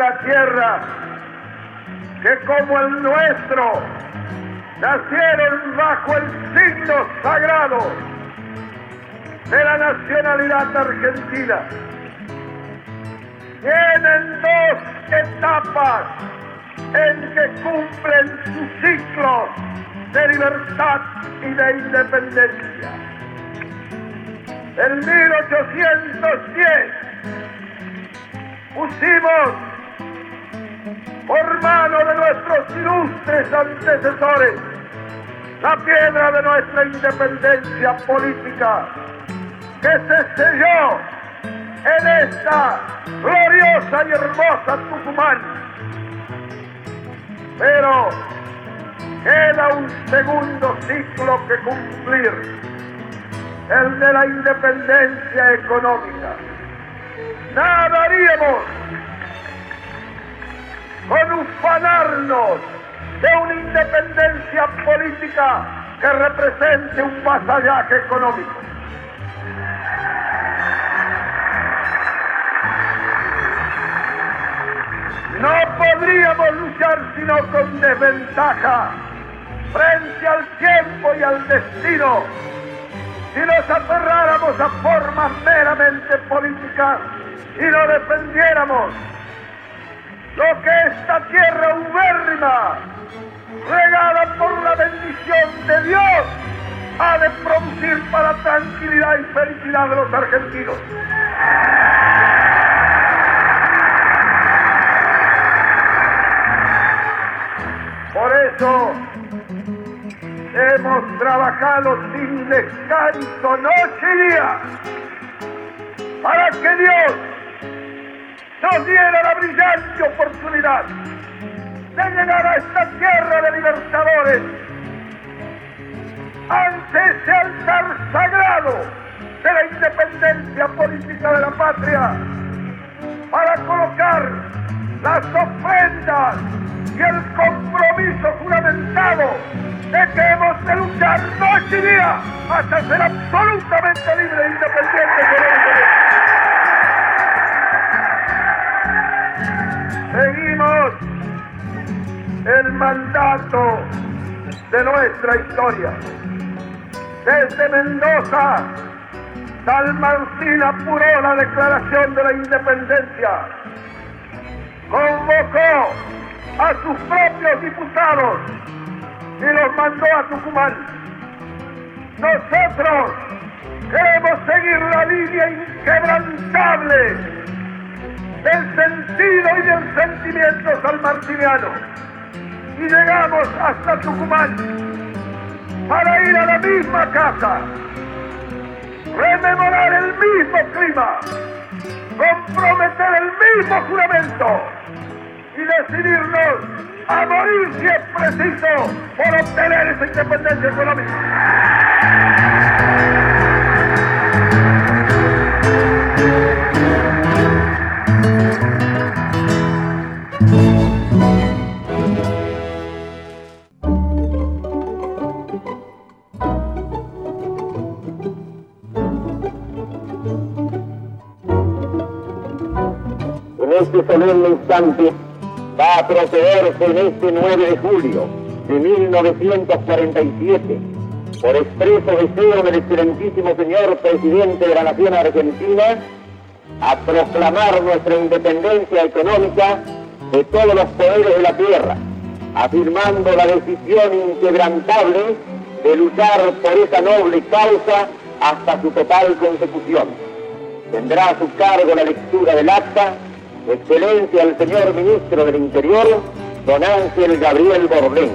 la tierra que como el nuestro nacieron bajo el signo sagrado de la nacionalidad argentina. Tienen dos etapas en que cumplen su ciclo de libertad y de independencia. En 1810 pusimos por mano de nuestros ilustres antecesores la piedra de nuestra independencia política que se selló en esta gloriosa y hermosa Tucumán. Pero queda un segundo ciclo que cumplir, el de la independencia económica. Nada haríamos con ufanarnos de una independencia política que represente un vasallaje económico. No podríamos luchar sino con desventaja frente al tiempo y al destino si nos aferráramos a formas meramente políticas y no defendiéramos que esta tierra ubérrima, regada por la bendición de Dios, ha de producir para tranquilidad y felicidad de los argentinos. Por eso hemos trabajado sin descanso noche y día para que Dios nos diera la brillante oportunidad de llegar a esta tierra de libertadores. Ante ese altar sagrado de la independencia política de la patria para colocar las ofrendas y el compromiso fundamentado de que hemos de luchar noche y día hasta ser absolutamente libre e independiente Seguimos el mandato de nuestra historia. Desde Mendoza, Dalmancín apuró la declaración de la independencia. Convocó a sus propios diputados y los mandó a Tucumán. Nosotros queremos seguir la línea inquebrantable del sentido y del sentimiento salmartiniano. Y llegamos hasta Tucumán para ir a la misma casa, rememorar el mismo clima, comprometer el mismo juramento y decidirnos a morir si es preciso por obtener esa independencia económica. Este solemne instante va a procederse en este 9 de julio de 1947, por expreso deseo del excelentísimo señor presidente de la Nación Argentina, a proclamar nuestra independencia económica de todos los poderes de la tierra, afirmando la decisión inquebrantable de luchar por esa noble causa hasta su total consecución. Tendrá a su cargo la lectura del acta Excelencia el señor Ministro del Interior, don Ángel Gabriel Bordén.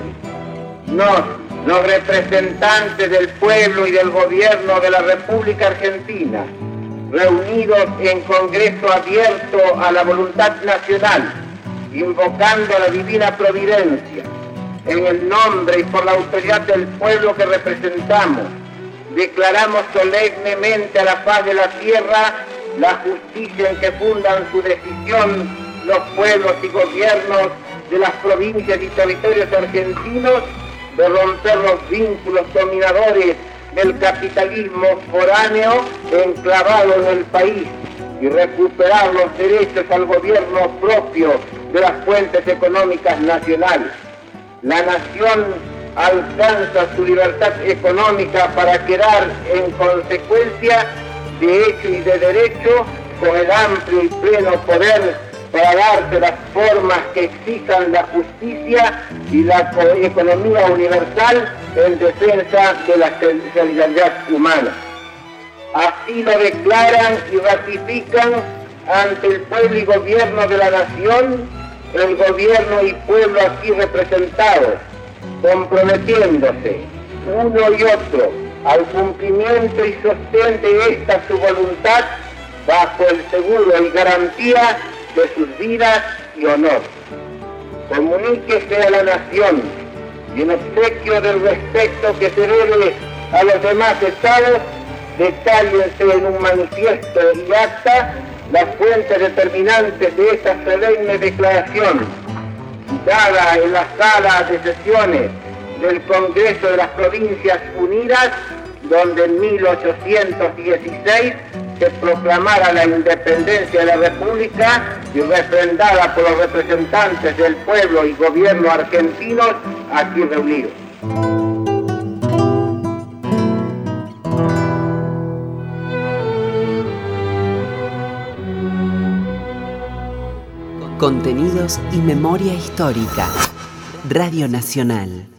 Nos, los representantes del pueblo y del gobierno de la República Argentina, reunidos en Congreso abierto a la voluntad nacional, invocando a la divina providencia, en el nombre y por la autoridad del pueblo que representamos, declaramos solemnemente a la paz de la tierra la justicia en que fundan su decisión los pueblos y gobiernos de las provincias y territorios argentinos de romper los vínculos dominadores del capitalismo foráneo enclavado en el país y recuperar los derechos al gobierno propio de las fuentes económicas nacionales. La nación alcanza su libertad económica para quedar en consecuencia de hecho y de derecho con el amplio y pleno poder para darse las formas que exijan la justicia y la economía universal en defensa de la solidaridad humana. Así lo declaran y ratifican ante el pueblo y gobierno de la nación, el gobierno y pueblo aquí representados, comprometiéndose uno y otro al cumplimiento y sostén de esta su voluntad bajo el seguro y garantía de sus vidas y honor. Comuníquese a la nación y en obsequio del respeto que se debe a los demás estados, detállense en un manifiesto y acta las fuentes determinantes de esta solemne declaración, dada en la sala de sesiones del Congreso de las Provincias Unidas, donde en 1816 se proclamara la independencia de la República y refrendada por los representantes del pueblo y gobierno argentinos aquí reunidos. Contenidos y memoria histórica. Radio Nacional.